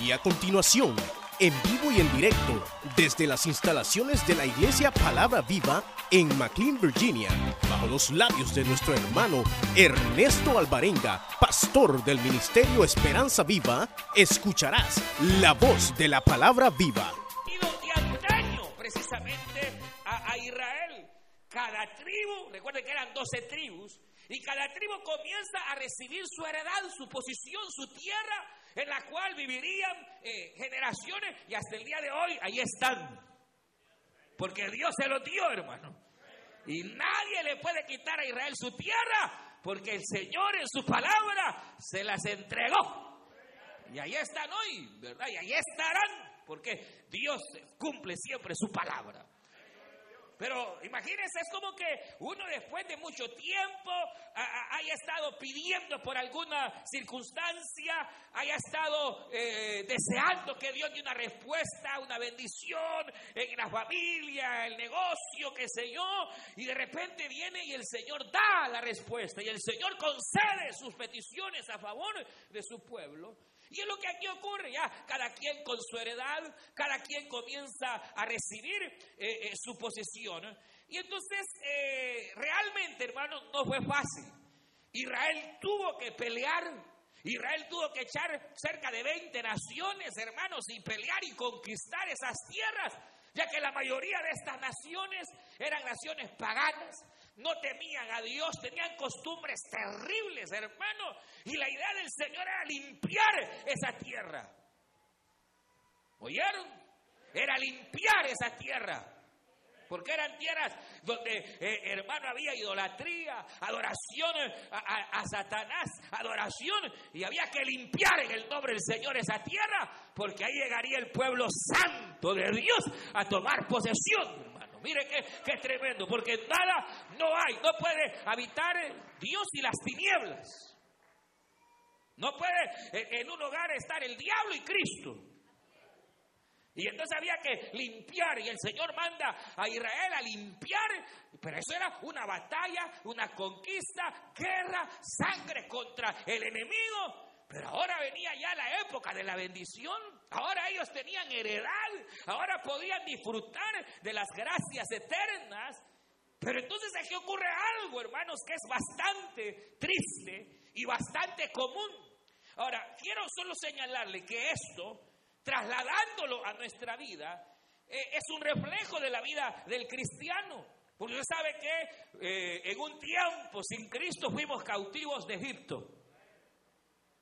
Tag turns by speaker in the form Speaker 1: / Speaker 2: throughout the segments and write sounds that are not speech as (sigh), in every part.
Speaker 1: Y a continuación, en vivo y en directo, desde las instalaciones de la Iglesia Palabra Viva en McLean, Virginia, bajo los labios de nuestro hermano Ernesto Alvarenga, pastor del Ministerio Esperanza Viva, escucharás la voz de la Palabra Viva.
Speaker 2: Y de antaño, precisamente, a, a Israel, cada tribu, recuerden que eran 12 tribus, y cada tribu comienza a recibir su heredad, su posición, su tierra, en la cual vivirían eh, generaciones y hasta el día de hoy ahí están. Porque Dios se lo dio, hermano. Y nadie le puede quitar a Israel su tierra, porque el Señor en su palabra se las entregó. Y ahí están hoy, ¿verdad? Y ahí estarán, porque Dios cumple siempre su palabra. Pero imagínense, es como que uno después de mucho tiempo haya estado pidiendo por alguna circunstancia, haya estado eh, deseando que Dios dé una respuesta, una bendición en la familia, el negocio, qué sé yo, y de repente viene y el Señor da la respuesta y el Señor concede sus peticiones a favor de su pueblo. Y es lo que aquí ocurre, ya cada quien con su heredad, cada quien comienza a recibir eh, eh, su posesión. Y entonces, eh, realmente, hermanos, no fue fácil. Israel tuvo que pelear, Israel tuvo que echar cerca de 20 naciones, hermanos, y pelear y conquistar esas tierras, ya que la mayoría de estas naciones eran naciones paganas, no temían a Dios, tenían costumbres terribles, hermano. Y la idea del Señor era limpiar esa tierra. ¿Oyeron? Era limpiar esa tierra. Porque eran tierras donde, eh, hermano, había idolatría, adoración a, a, Satanás, adoración, y había que limpiar en el nombre del Señor esa tierra, porque ahí llegaría el pueblo santo de Dios a tomar posesión. Mire qué, tremendo, porque nada no hay, no puede habitar Dios y las tinieblas. No puede en un hogar estar el diablo y Cristo. Y entonces había que limpiar y el Señor manda a Israel a limpiar, pero eso era una batalla, una conquista, guerra, sangre contra el enemigo. Pero ahora venía ya la época de la bendición. Ahora ellos tenían heredad. Ahora podían disfrutar de las gracias eternas. Pero entonces aquí ocurre algo, hermanos, que es bastante triste y bastante común. Ahora, quiero solo señalarle que esto, trasladándolo a nuestra vida, eh, es un reflejo de la vida del cristiano. Porque usted sabe que eh, en un tiempo sin Cristo fuimos cautivos de Egipto.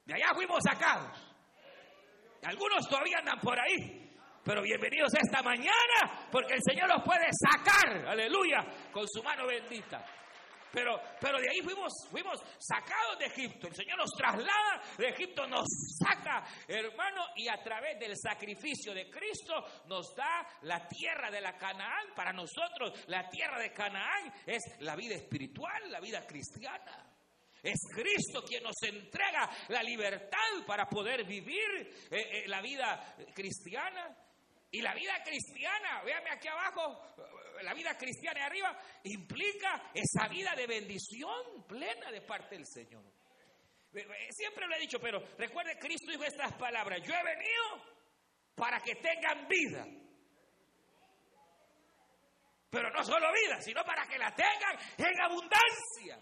Speaker 2: De allá fuimos sacados. Algunos todavía andan por ahí. Pero bienvenidos esta mañana, porque el Señor los puede sacar, aleluya, con su mano bendita. Pero, pero de ahí fuimos, fuimos sacados de Egipto. El Señor nos traslada de Egipto, nos saca, hermano, y a través del sacrificio de Cristo nos da la tierra de la Canaán. Para nosotros, la tierra de Canaán es la vida espiritual, la vida cristiana. Es Cristo quien nos entrega la libertad para poder vivir eh, eh, la vida cristiana. Y la vida cristiana, véame aquí abajo, la vida cristiana arriba, implica esa vida de bendición plena de parte del Señor. Siempre lo he dicho, pero recuerde, Cristo dijo estas palabras, yo he venido para que tengan vida. Pero no solo vida, sino para que la tengan en abundancia.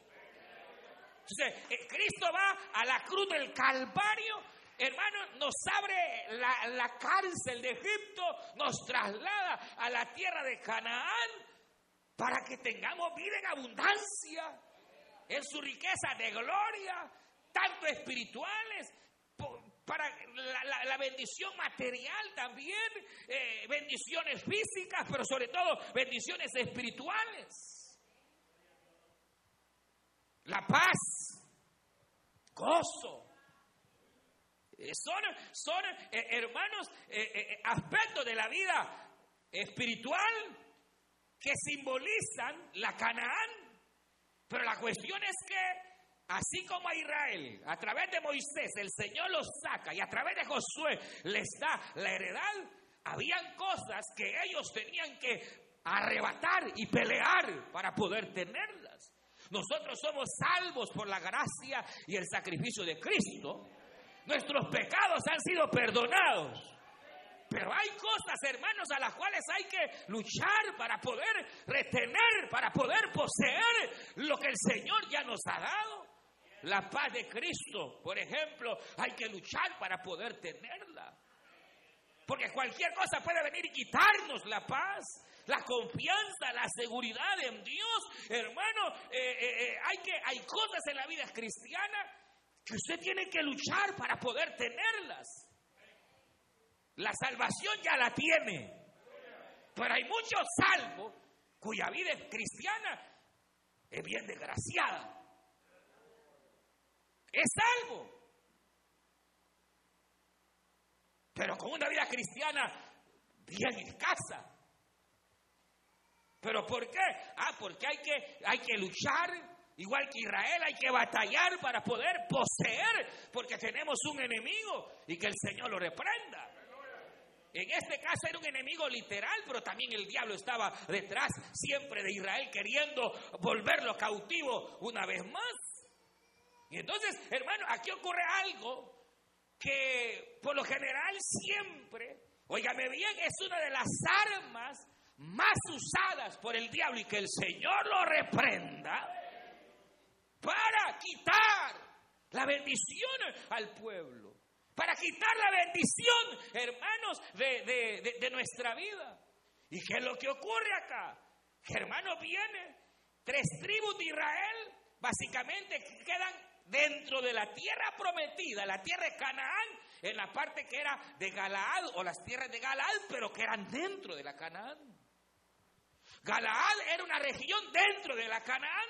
Speaker 2: Entonces, eh, Cristo va a la cruz del Calvario, hermano, nos abre la, cárcel de Egipto, nos traslada a la tierra de Canaán para que tengamos vida en abundancia, en su riqueza de gloria, tanto espirituales para la, bendición material también, eh, bendiciones físicas, pero sobre todo bendiciones espirituales. La paz gozo. Eh, son, son eh, hermanos, eh, aspectos de la vida espiritual que simbolizan la Canaán. Pero la cuestión es que Así como a Israel, a través de Moisés, el Señor los saca y a través de Josué les da la heredad, habían cosas que ellos tenían que arrebatar y pelear para poder tenerlas. Nosotros somos salvos por la gracia y el sacrificio de Cristo. nuestros pecados han sido perdonados. Pero hay cosas, hermanos, a las cuales hay que luchar para poder retener, para poder poseer lo que el Señor ya nos ha dado. La paz de Cristo, por ejemplo, hay que luchar para poder tenerla. Porque cualquier cosa puede venir y quitarnos la paz, la confianza, la seguridad en Dios. Hermano, eh, eh, eh, hay, que, hay cosas en la vida cristiana que usted tiene que luchar para poder tenerlas. La salvación ya la tiene. Pero hay muchos salvos cuya vida cristiana es bien desgraciada. Es salvo. Pero con una vida cristiana bien escasa. ¿Pero por qué? Ah, porque hay que, hay que luchar, igual que Israel, hay que batallar para poder poseer, porque tenemos un enemigo y que el Señor lo reprenda. En este caso era un enemigo literal, pero también el diablo estaba detrás siempre de Israel queriendo volverlo cautivo una vez más. Y entonces, hermano, aquí ocurre algo que por lo general siempre, óigame bien, es una de las armas más usadas por el diablo y que el Señor lo reprenda para quitar la bendición al pueblo, para quitar la bendición, hermanos, de, de nuestra vida. ¿Y qué es lo que ocurre acá? Que hermano viene, tres tribus de Israel básicamente quedan dentro de la tierra prometida, la tierra de Canaán, en la parte que era de Galaad o las tierras de Galaad, pero que eran dentro de la Canaán. Galaad era una región dentro de la Canaán.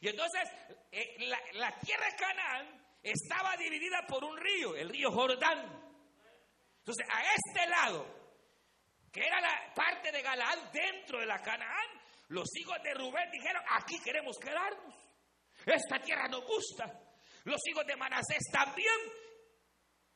Speaker 2: Y entonces eh, la, tierra de Canaán estaba dividida por un río, el río Jordán. Entonces a este lado, que era la parte de Galaad dentro de la Canaán, los hijos de Rubén dijeron, aquí queremos quedarnos. Esta tierra nos gusta. Los hijos de Manasés también.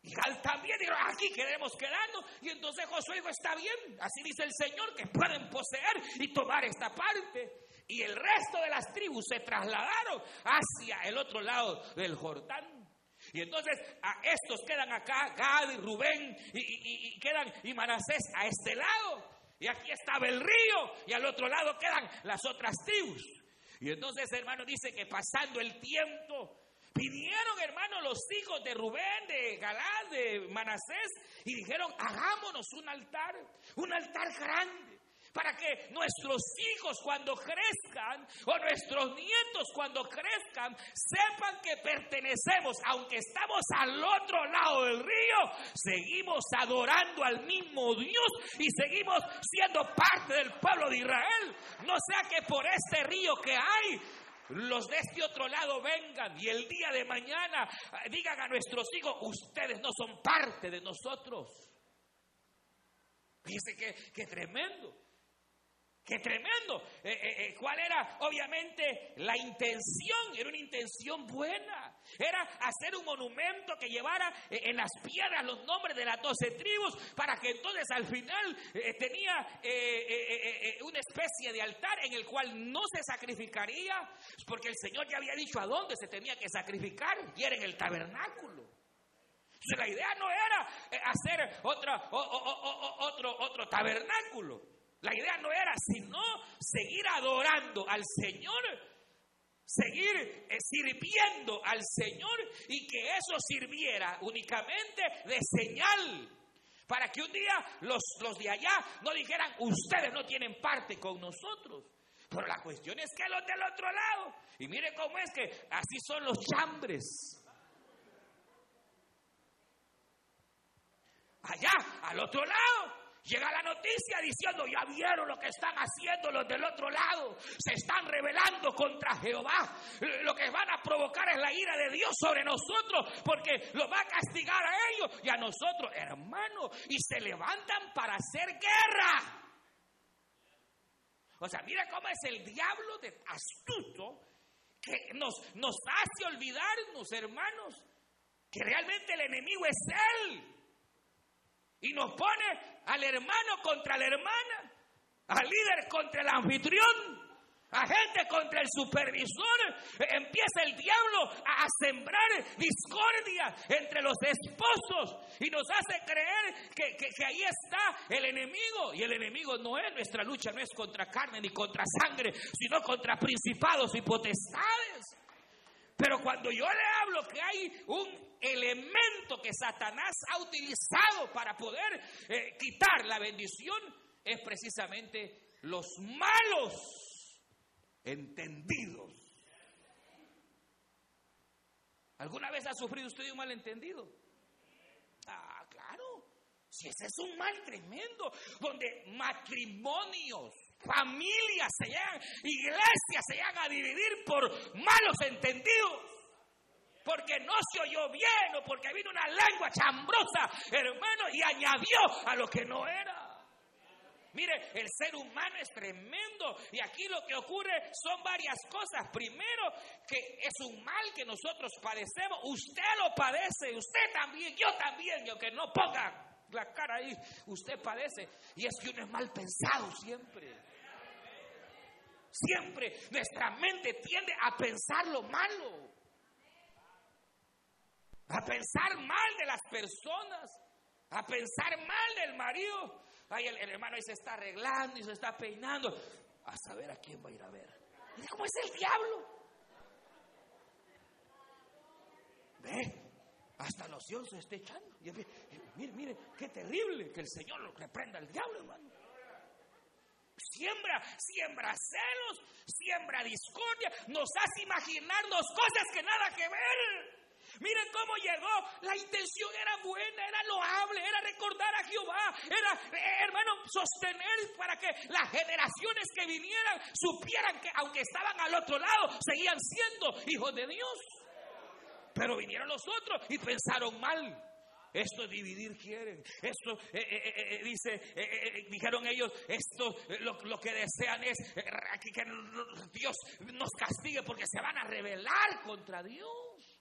Speaker 2: Y Gal también dijeron, aquí queremos quedarnos. Y entonces Josué dijo, está bien, así dice el Señor, que pueden poseer y tomar esta parte. Y el resto de las tribus se trasladaron hacia el otro lado del Jordán. Y entonces a estos quedan acá, Gad y Rubén, y, y quedan y Manasés a este lado. Y aquí estaba el río, y al otro lado quedan las otras tribus. Y entonces, hermano, dice que pasando el tiempo, Vinieron, hermano, los hijos de Rubén, de Galad, de Manasés, y dijeron, hagámonos un altar, un altar grande, para que nuestros hijos cuando crezcan, o nuestros nietos cuando crezcan, sepan que pertenecemos, aunque estamos al otro lado del río, seguimos adorando al mismo Dios y seguimos siendo parte del pueblo de Israel. No sea que por este río que hay, los de este otro lado vengan y el día de mañana ah, digan a nuestros hijos, ustedes no son parte de nosotros. Fíjense que tremendo. Qué tremendo. Eh, eh, eh, ¿Cuál era? Obviamente la intención, era una intención buena. Era hacer un monumento que llevara en las piedras los nombres de las doce tribus para que entonces al final tenía una especie de altar en el cual no se sacrificaría, porque el Señor ya había dicho a dónde se tenía que sacrificar y era en el tabernáculo. la idea no era hacer otra, otro, otro tabernáculo. La idea no era sino seguir adorando al Señor, seguir eh, sirviendo al Señor y que eso sirviera únicamente de señal. Para que un día los, los de allá no dijeran, ustedes no tienen parte con nosotros. Pero la cuestión es que los del otro lado, y mire cómo es que así son los chambres. Allá, al otro lado, Llega la noticia diciendo, ya vieron lo que están haciendo los del otro lado. Se están rebelando contra Jehová. Lo que van a provocar es la ira de Dios sobre nosotros porque lo va a castigar a ellos y a nosotros, hermano. Y se levantan para hacer guerra. O sea, mira cómo es el diablo de astuto que nos, nos hace olvidarnos, hermanos, que realmente el enemigo es Él. Y nos pone al hermano contra la hermana, al líder contra el anfitrión, agente contra el supervisor, empieza el diablo a sembrar discordia entre los esposos y nos hace creer que, que, ahí está el enemigo. Y el enemigo no es nuestra lucha, no es contra carne ni contra sangre, sino contra principados y potestades. Pero cuando yo le hablo que hay un elemento que Satanás ha utilizado para poder eh, quitar la bendición, es precisamente los malos entendidos. ¿Alguna vez ha sufrido usted un malentendido? Ah, claro. Si ese es un mal tremendo, donde matrimonios, familias se llegan, iglesias se llegan a dividir por malos entendidos. Porque no se oyó bien o porque vino una lengua chambrosa, hermano, y añadió a lo que no era. Mire, el ser humano es tremendo y aquí lo que ocurre son varias cosas. Primero, que es un mal que nosotros padecemos. Usted lo padece, usted también, yo también, y aunque no ponga la cara ahí, usted padece. Y es que uno es mal pensado siempre. Siempre nuestra mente tiende a pensar lo malo. A pensar mal de las personas. A pensar mal del marido. Ay, el, hermano ahí se está arreglando y se está peinando. A saber a quién va a ir a ver. Mira cómo es el diablo. Ve, hasta loción se está echando. Y, mire, mire, qué terrible que el Señor lo reprenda al diablo, hermano. Siembra, siembra celos, siembra discordia, nos hace imaginarnos cosas que nada que ver. Miren cómo llegó. La intención era buena, era loable, era recordar a Jehová, era, eh, hermano, sostener para que las generaciones que vinieran supieran que aunque estaban al otro lado, seguían siendo hijos de Dios. Pero vinieron los otros y pensaron mal. Esto dividir quieren. Esto, eh, eh, dice, dijeron ellos, esto lo, lo que desean es que Dios nos castigue porque se van a rebelar contra Dios.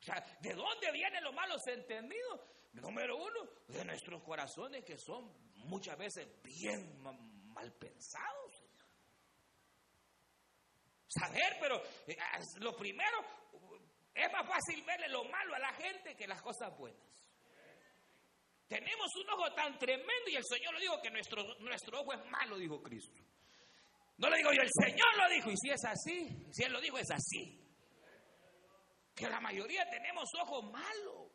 Speaker 2: O sea, ¿de dónde vienen los malos entendidos? Número uno, de nuestros corazones que son muchas veces bien mal pensados. Saber, pero eh, lo primero, es más fácil verle lo malo a la gente que las cosas buenas. Tenemos un ojo tan tremendo y el Señor lo dijo que nuestro, nuestro ojo es malo, dijo Cristo. No lo digo yo, el Señor lo dijo y si es así, si Él lo dijo es así que la mayoría tenemos ojos malos.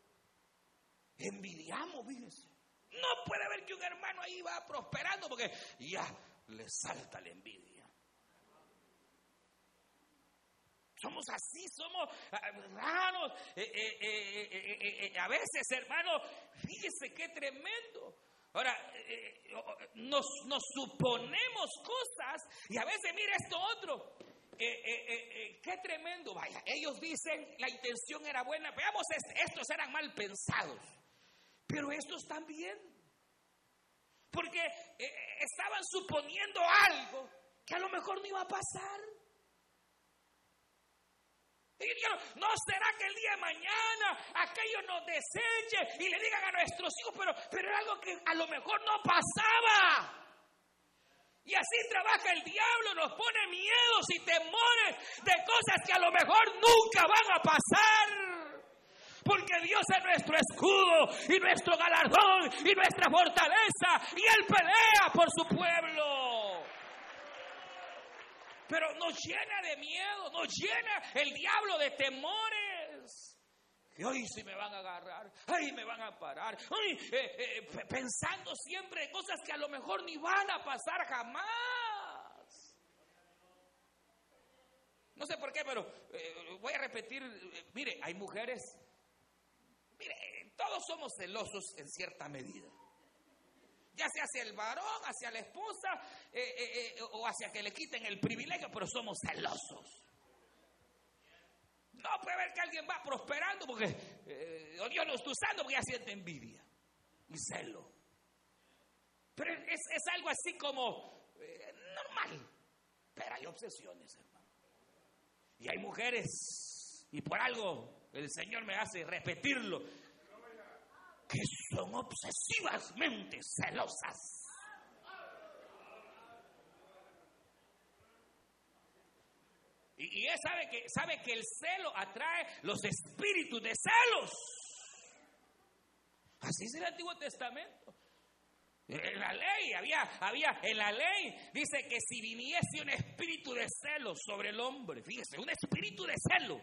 Speaker 2: Envidiamos, fíjense. No puede ver que un hermano ahí va prosperando porque ya le salta la envidia. Somos así, somos ah, raros. Eh, eh, eh, a veces, hermano, fíjese qué tremendo. Ahora, nos, nos suponemos cosas y a veces, mire esto otro. Qué tremendo, vaya. Ellos dicen la intención era buena. Veamos, estos eran mal pensados. Pero estos también. Porque estaban suponiendo algo que a lo mejor no iba a pasar. Y dijeron, no será que el día de mañana aquello nos deseche y le digan a nuestros hijos, pero, pero era algo que a lo mejor no pasaba. Y así trabaja el diablo, nos pone miedos y temores de cosas que a lo mejor nunca van a pasar. Porque Dios es nuestro escudo y nuestro galardón y nuestra fortaleza. Y Él pelea por su pueblo. Pero nos llena de miedo, nos llena el diablo de temores que hoy sí me van a agarrar, ay, me van a parar, ay, eh, eh, pensando siempre en cosas que a lo mejor ni van a pasar jamás. No sé por qué, pero eh, voy a repetir, mire, hay mujeres, mire, todos somos celosos en cierta medida. Ya sea hacia el varón, hacia la esposa, o hacia que le quiten el privilegio, pero somos celosos. No puede ver que alguien va prosperando porque eh, Dios lo está usando porque ya siente envidia y celo. Pero es, algo así como eh, normal. Pero hay obsesiones, hermano. Y hay mujeres, y por algo el Señor me hace repetirlo, que son obsesivamente celosas. que, sabe que el celo atrae los espíritus de celos. Así es el Antiguo Testamento. En la ley, había, había, en la ley dice que si viniese un espíritu de celo sobre el hombre, fíjese, un espíritu de celo,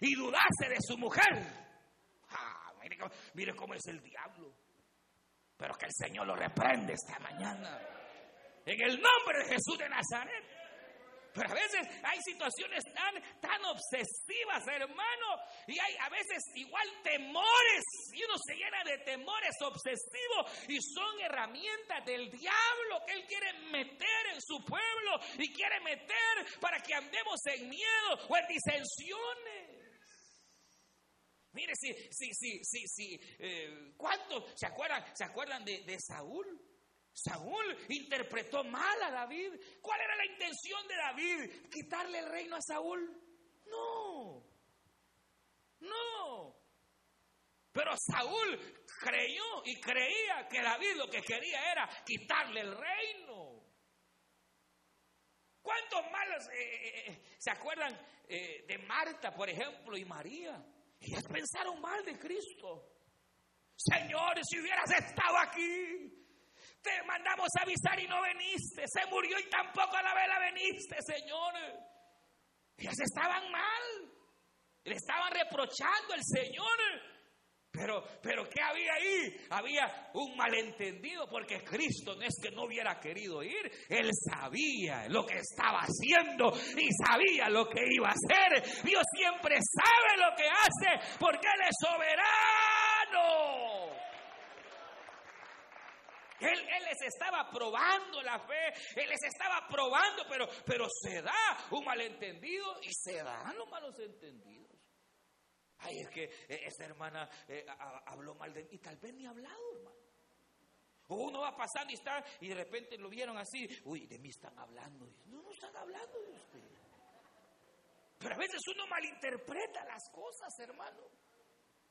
Speaker 2: y dudase de su mujer, mire cómo es el diablo, pero que el Señor lo reprende esta mañana, en el nombre de Jesús de Nazaret. Pero a veces hay situaciones tan, tan obsesivas, hermano, y hay a veces igual temores, y uno se llena de temores obsesivos, y son herramientas del diablo que él quiere meter en su pueblo y quiere meter para que andemos en miedo o en disensiones. Mire, si, si, si, si, si, eh, ¿cuántos se acuerdan, se acuerdan de, Saúl? Saúl interpretó mal a David. ¿Cuál era la intención de David? ¿Quitarle el reino a Saúl? No. No. Pero Saúl creyó y creía que David lo que quería era quitarle el reino. ¿Cuántos malos eh, eh, se acuerdan de Marta, por ejemplo, y María? Ellas pensaron mal de Cristo. Señor, si hubieras estado aquí, te mandamos a avisar y no veniste. Se murió y tampoco a la vela veniste, Señor. Ellas estaban mal. Le estaban reprochando al Señor. Pero, pero ¿qué había ahí? Había un malentendido porque Cristo no es que no hubiera querido ir, Él sabía lo que estaba haciendo y sabía lo que iba a hacer. Dios siempre sabe lo que hace porque Él es soberano. Él, les estaba probando la fe, Él les estaba probando, pero, pero se da un malentendido y se dan los malos entendidos. Ay, es que eh, esta hermana eh, habló mal de mí y tal vez ni ha hablado, hermano. uno va pasando y está, y de repente lo vieron así, uy, de mí están hablando. No, no están hablando de usted. Pero a veces uno malinterpreta las cosas, hermano.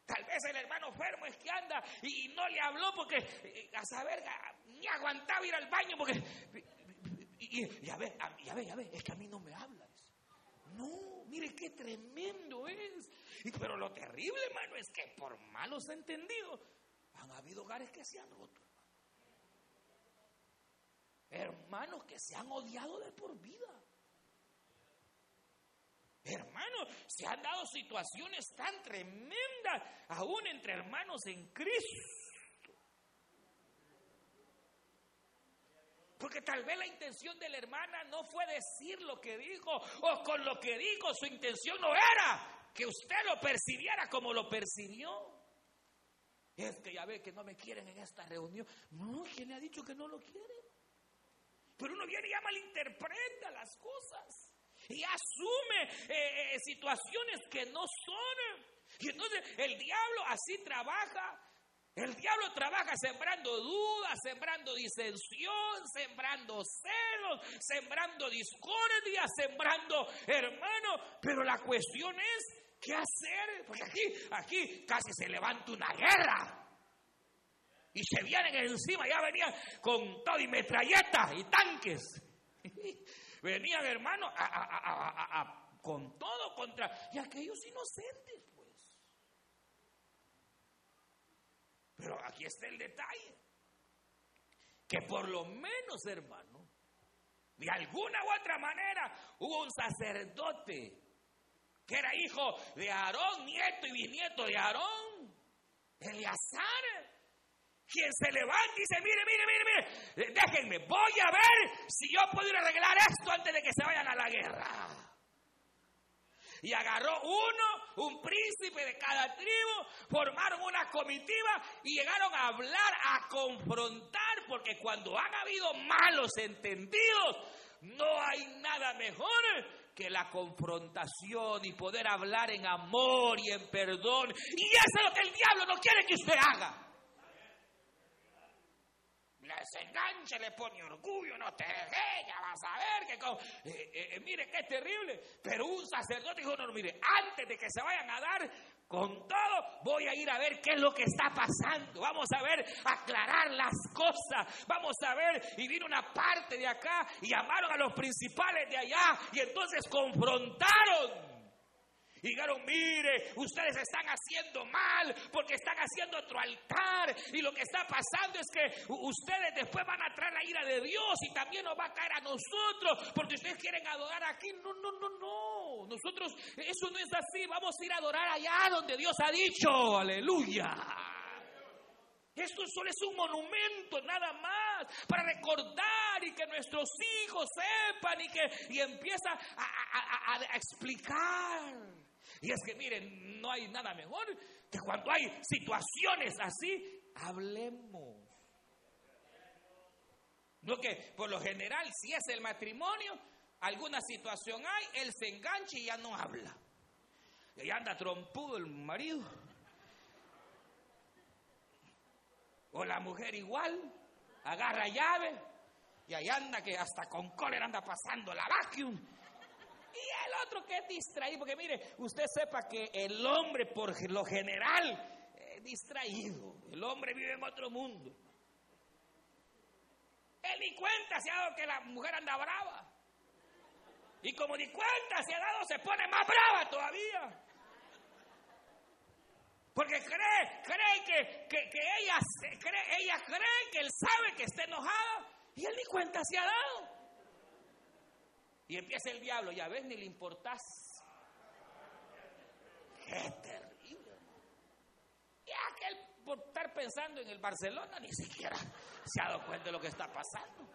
Speaker 2: Tal vez el hermano enfermo es que anda y no le habló porque eh, a saber ni aguantaba ir al baño porque y, ya ve, ya ve, ya ve, es que a mí no me hablas. No, mire qué tremendo es. pero lo terrible, hermano, es que por malos entendidos han habido hogares que se han roto. Hermanos que se han odiado de por vida. Hermanos, se han dado situaciones tan tremendas, aún entre hermanos en Cristo. Porque tal vez la intención de la hermana no fue decir lo que dijo, o con lo que dijo su intención no era que usted lo percibiera como lo percibió. Es que ya ve que no me quieren en esta reunión. No, ¿quién le ha dicho que no lo quiere? Pero uno viene y ya malinterpreta las cosas y asume eh, eh, situaciones que no son. Y entonces el diablo así trabaja. El diablo trabaja sembrando dudas, sembrando disensión, sembrando celos, sembrando discordia, sembrando hermano. Pero la cuestión es, ¿qué hacer? Porque aquí, aquí casi se levanta una guerra. Y se vienen encima, ya venían con todo y metralletas y tanques. (laughs) Venían, hermanos, con todo contra. Y aquellos inocentes, Pero aquí está el detalle. Que por lo menos, hermano, de alguna u otra manera hubo un sacerdote que era hijo de Aarón, nieto y bisnieto de Aarón, Eleazar quien se levanta y dice, mire, mire, mire, mire, déjenme, voy a ver si yo puedo ir a arreglar esto antes de que se vayan a la guerra. Y agarró uno, un príncipe de cada tribu, formaron una comitiva y llegaron a hablar, a confrontar, porque cuando han habido malos entendidos, no hay nada mejor que la confrontación y poder hablar en amor y en perdón. Y eso es lo que el diablo no quiere que usted haga. Se engancha, le pone orgullo, no te dejes, ya vas a ver que con... Eh, eh, mire qué terrible. Pero un sacerdote dijo, no, no, mire, antes de que se vayan a dar con todo, voy a ir a ver qué es lo que está pasando. Vamos a ver, aclarar las cosas. Vamos a ver, y vino una parte de acá y llamaron a los principales de allá y entonces confrontaron. Y dijeron, mire, ustedes están haciendo mal porque están haciendo otro altar. Y lo que está pasando es que ustedes después van a traer la ira de Dios y también nos va a caer a nosotros porque ustedes quieren adorar aquí. No, no, no, no. Nosotros, eso no es así. Vamos a ir a adorar allá donde Dios ha dicho. Aleluya. Esto solo es un monumento, nada más, para recordar y que nuestros hijos sepan y que y empieza a explicar. Y es que miren, no hay nada mejor que cuando hay situaciones así, hablemos. No que por lo general, si es el matrimonio, alguna situación hay, él se engancha y ya no habla. Y anda trompudo el marido. O la mujer igual, agarra llave y ahí anda que hasta con cólera anda pasando la vacuum y el otro que es distraído, porque mire, usted sepa que el hombre por lo general es distraído. El hombre vive en otro mundo. Él ni cuenta se ha dado que la mujer anda brava. Y como ni cuenta se ha dado, se pone más brava todavía. Porque cree, cree que, que, ella, cree, ella cree que él sabe que está enojada. Y él ni cuenta se ha dado. Y empieza el diablo, ya ves, ni le importás. Qué terrible. Y aquel por estar pensando en el Barcelona ni siquiera se ha dado cuenta de lo que está pasando.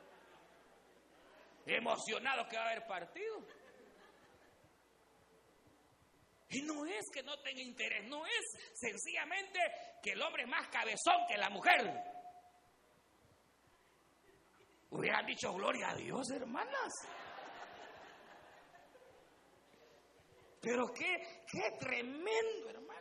Speaker 2: Emocionado que va a haber partido. Y no es que no tenga interés, no es sencillamente que el hombre es más cabezón que la mujer. Hubieran dicho gloria a Dios, hermanas. Pero qué, qué tremendo, hermano.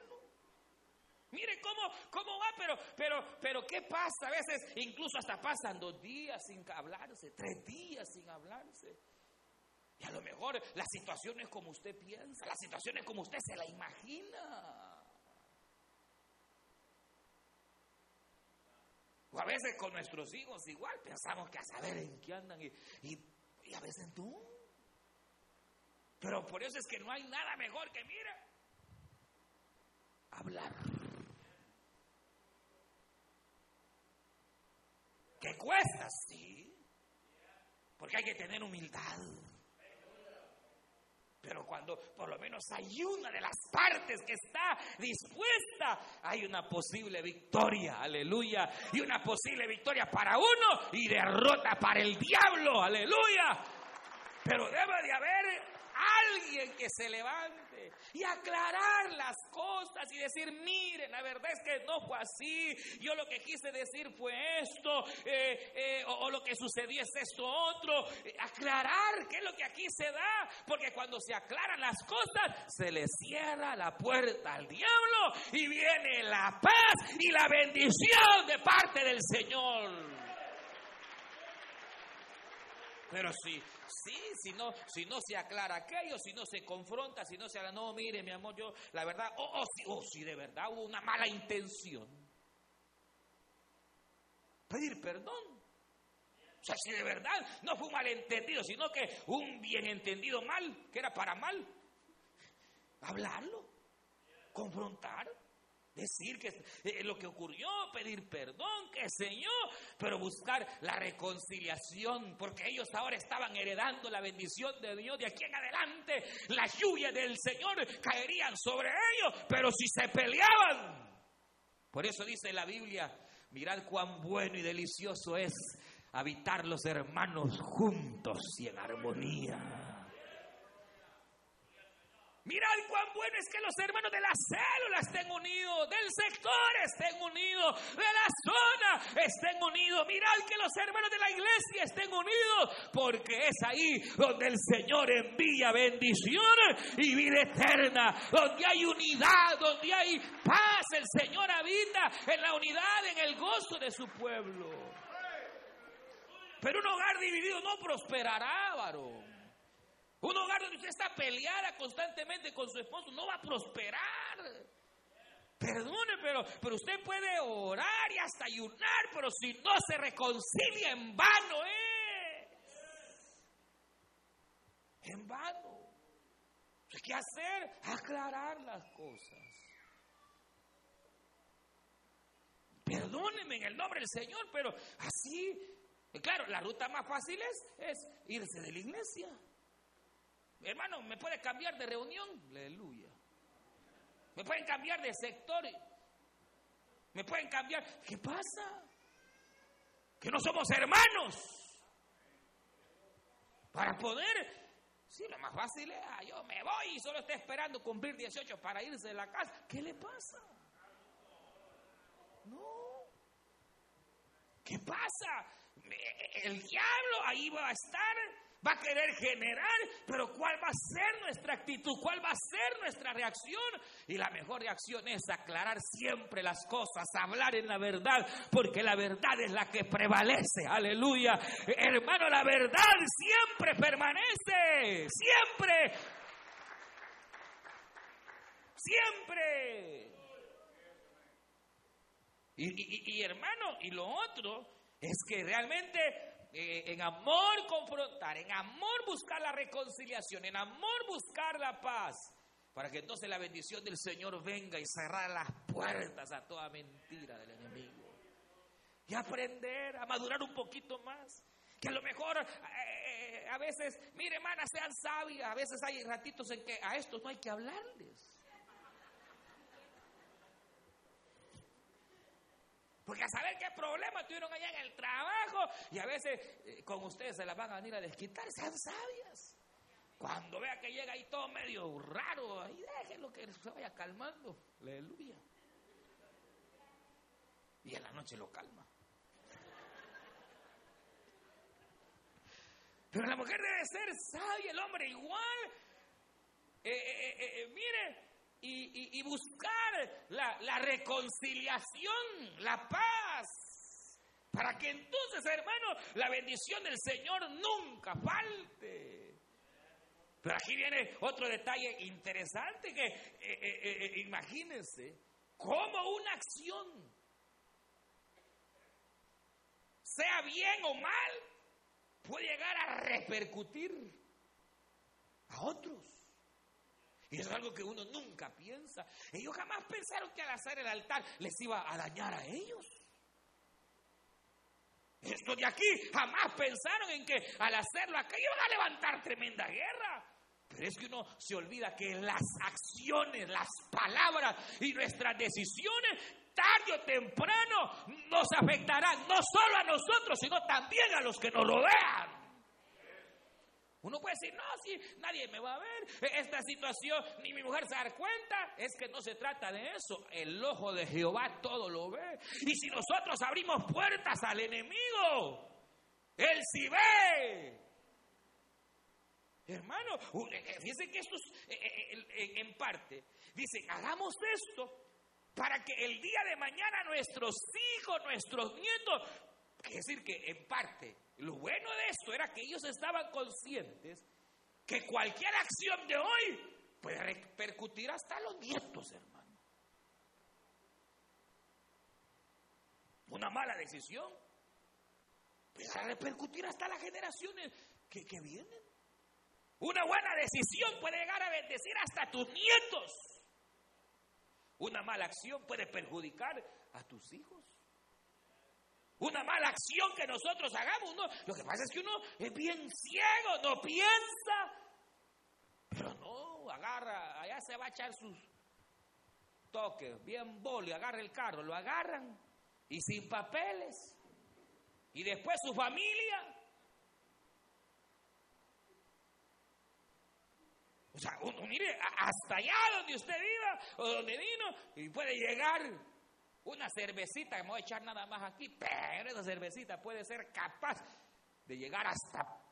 Speaker 2: Mire cómo, cómo va, pero, pero, pero qué pasa. A veces incluso hasta pasan dos días sin hablarse, tres días sin hablarse. Y a lo mejor la situación es como usted piensa, la situación es como usted se la imagina. O a veces con nuestros hijos igual pensamos que a saber en qué andan y, y a veces no. Pero por eso es que no hay nada mejor que, mira, hablar. ¿Qué cuesta? Sí. Porque hay que tener humildad. Pero cuando por lo menos hay una de las partes que está dispuesta, hay una posible victoria, aleluya. Y una posible victoria para uno y derrota para el diablo, aleluya. Pero debe de haber alguien que se levante y aclarar las cosas y decir, miren, la verdad es que no fue así, yo lo que quise decir fue esto, eh, eh, o, lo que sucedió es esto otro, eh, aclarar qué es lo que aquí se da, porque cuando se aclaran las cosas, se le cierra la puerta al diablo y viene la paz y la bendición de parte del Señor. Pero si Sí, si no, si no se aclara aquello, si no se confronta, si no se habla, no, mire, mi amor, yo, la verdad, o oh, oh, si, de verdad hubo una mala intención. Pedir perdón. O sea, si de verdad no fue un malentendido, sino que un bien entendido mal, que era para mal, hablarlo, confrontar. Decir que eh, lo que ocurrió, pedir perdón, que Señor, pero buscar la reconciliación, porque ellos ahora estaban heredando la bendición de Dios. De aquí en adelante, la lluvia del Señor caerían sobre ellos, pero si se peleaban. Por eso dice la Biblia, mirad cuán bueno y delicioso es habitar los hermanos juntos y en armonía. Mirad cuán bueno es que los hermanos de la célula estén unidos, del sector estén unidos, de la zona estén unidos. Mirad que los hermanos de la iglesia estén unidos, porque es ahí donde el Señor envía bendiciones y vida eterna, donde hay unidad, donde hay paz. El Señor habita en la unidad, en el gozo de su pueblo. Pero un hogar dividido no prosperará, varón. Un hogar donde usted está peleada constantemente con su esposo no va a prosperar. Perdone, pero, pero usted puede orar y hasta ayunar, pero si no se reconcilia en vano es. En vano. ¿Qué hacer? Aclarar las cosas. Perdóneme en el nombre del Señor, pero así, claro, la ruta más fácil es, es irse de la iglesia. Hermano, ¿me puede cambiar de reunión? Aleluya. ¿Me pueden cambiar de sector? ¿Me pueden cambiar? ¿Qué pasa? Que no somos hermanos. Para poder Sí, lo más fácil es, ah, yo me voy y solo estoy esperando cumplir 18 para irse de la casa. ¿Qué le pasa? No. ¿Qué pasa? El diablo ahí va a estar va a querer generar, pero ¿cuál va a ser nuestra actitud? ¿Cuál va a ser nuestra reacción? Y la mejor reacción es aclarar siempre las cosas, hablar en la verdad, porque la verdad es la que prevalece. Aleluya. Hermano, la verdad siempre permanece, siempre. Siempre. Y, hermano, y lo otro es que realmente eh, en amor confrontar, en amor buscar la reconciliación, en amor buscar la paz, para que entonces la bendición del Señor venga y cerrar las puertas a toda mentira del enemigo. Y aprender a madurar un poquito más. Que a lo mejor eh, eh, a veces, mire hermana, sean sabias, a veces hay ratitos en que a estos no hay que hablarles. Porque a saber qué problemas tuvieron allá en el trabajo y a veces eh, con ustedes se las van a venir a desquitar, sean sabias. Cuando vea que llega ahí todo medio raro, ahí déjenlo que se vaya calmando. Aleluya. Y en la noche lo calma. Pero la mujer debe ser sabia, el hombre igual. Eh, eh, mire, y, buscar la, reconciliación, la paz. Para que entonces, hermano, la bendición del Señor nunca falte. Pero aquí viene otro detalle interesante que eh, eh, eh, imagínense cómo una acción, sea bien o mal, puede llegar a repercutir a otros. Y es algo que uno nunca piensa. Ellos jamás pensaron que al hacer el altar les iba a dañar a ellos. Estos de aquí jamás pensaron en que al hacerlo aquello iban a levantar tremenda guerra. Pero es que uno se olvida que las acciones, las palabras y nuestras decisiones, tarde o temprano, nos afectarán no solo a nosotros, sino también a los que nos rodean. Uno puede decir, no, si nadie me va a ver, e-, esta situación ni mi mujer se da cuenta. Es que no se trata de eso. El ojo de Jehová todo lo ve. Y si nosotros abrimos puertas al enemigo, él sí ve. Hermano, eh, eh, fíjense que esto es en parte. Dicen, hagamos esto para que el día de mañana nuestros hijos, nuestros nietos, es decir, que en parte lo bueno de esto era que ellos estaban conscientes que cualquier acción de hoy puede repercutir hasta los nietos, hermano. Una mala decisión puede repercutir hasta las generaciones que, que vienen. Una buena decisión puede llegar a bendecir hasta tus nietos. Una mala acción puede perjudicar a tus hijos una mala acción que nosotros hagamos. No, lo que pasa es que uno es bien ciego, no piensa. Pero no, agarra, allá se va a echar sus toques, bien boli, agarra el carro, lo agarran y sin papeles. Y después su familia. O sea, uno mire, hasta allá donde usted viva o donde vino, y puede llegar una cervecita, me voy a echar nada más aquí, pero esa cervecita puede ser capaz de llegar hasta...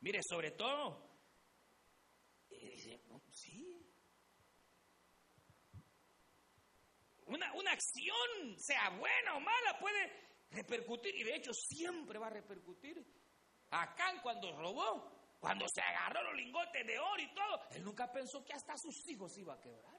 Speaker 2: Mire, sobre todo, sí, una, una acción, sea buena o mala, puede repercutir y de hecho siempre va a repercutir. Acá cuando robó, cuando se agarró los lingotes de oro y todo, él nunca pensó que hasta sus hijos iba a quebrar.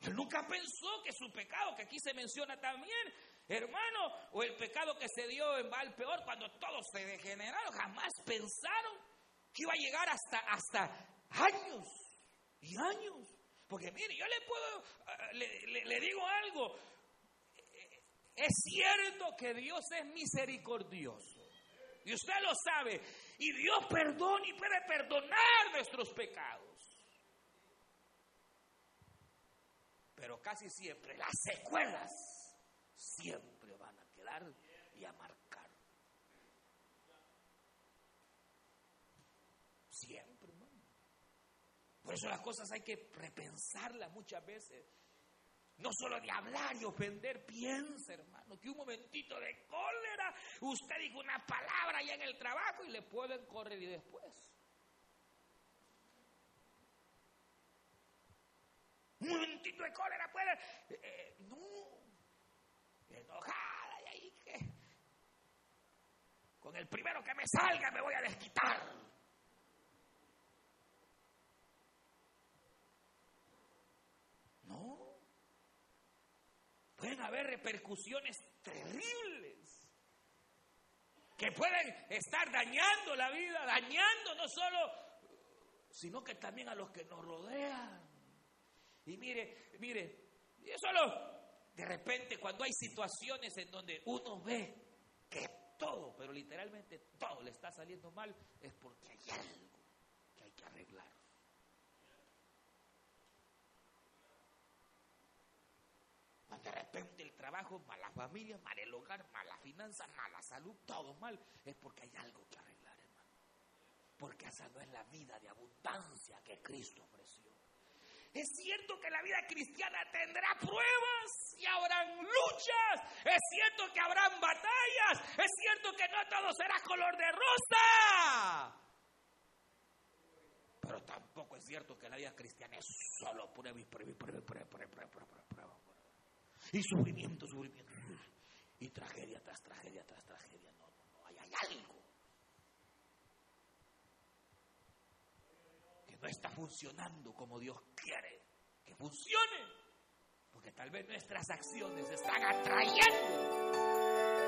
Speaker 2: Él nunca pensó que su pecado, que aquí se menciona también, hermano, o el pecado que se dio en Val Peor cuando todos se degeneraron, jamás pensaron que iba a llegar hasta, hasta años y años. Porque mire, yo le puedo, eh, le, digo algo, es cierto que Dios es misericordioso. Y usted lo sabe. Y Dios perdona y puede perdonar nuestros pecados. Pero casi siempre las secuelas siempre van a quedar y a marcar. Siempre, hermano. Por eso las cosas hay que repensarlas muchas veces. No solo de hablar y ofender, piensa, hermano, que un momentito de cólera, usted dijo una palabra ya en el trabajo y le pueden correr y después. Un momentito de cólera puede. Eh, eh, no. Enojada y ahí que. Con el primero que me salga me voy a desquitar. No. Pueden haber repercusiones terribles que pueden estar dañando la vida, dañando no solo, sino que también a los que nos rodean. Y mire, mire, y solo de repente cuando hay situaciones en donde uno ve que todo, pero literalmente todo le está saliendo mal, es porque hay algo que hay que arreglar. De repente trabajo, mala familia, mal el hogar, mala finanza, mala salud, todo mal, es porque hay algo que arreglar, hermano. Porque esa no es la vida de abundancia que Cristo ofreció. Es cierto que la vida cristiana tendrá pruebas y habrán luchas. Es cierto que habrán batallas. Es cierto que no todo será color de rosa. Pero tampoco es cierto que la vida cristiana es solo prueba y prueba y prueba y prueba, prueba, prueba, prueba, Y sufrimiento, sufrimiento. Y tragedia tras tragedia tras tragedia. No, no, no. Hay, hay algo no está funcionando como Dios quiere que funcione. Porque tal vez nuestras acciones están atrayendo.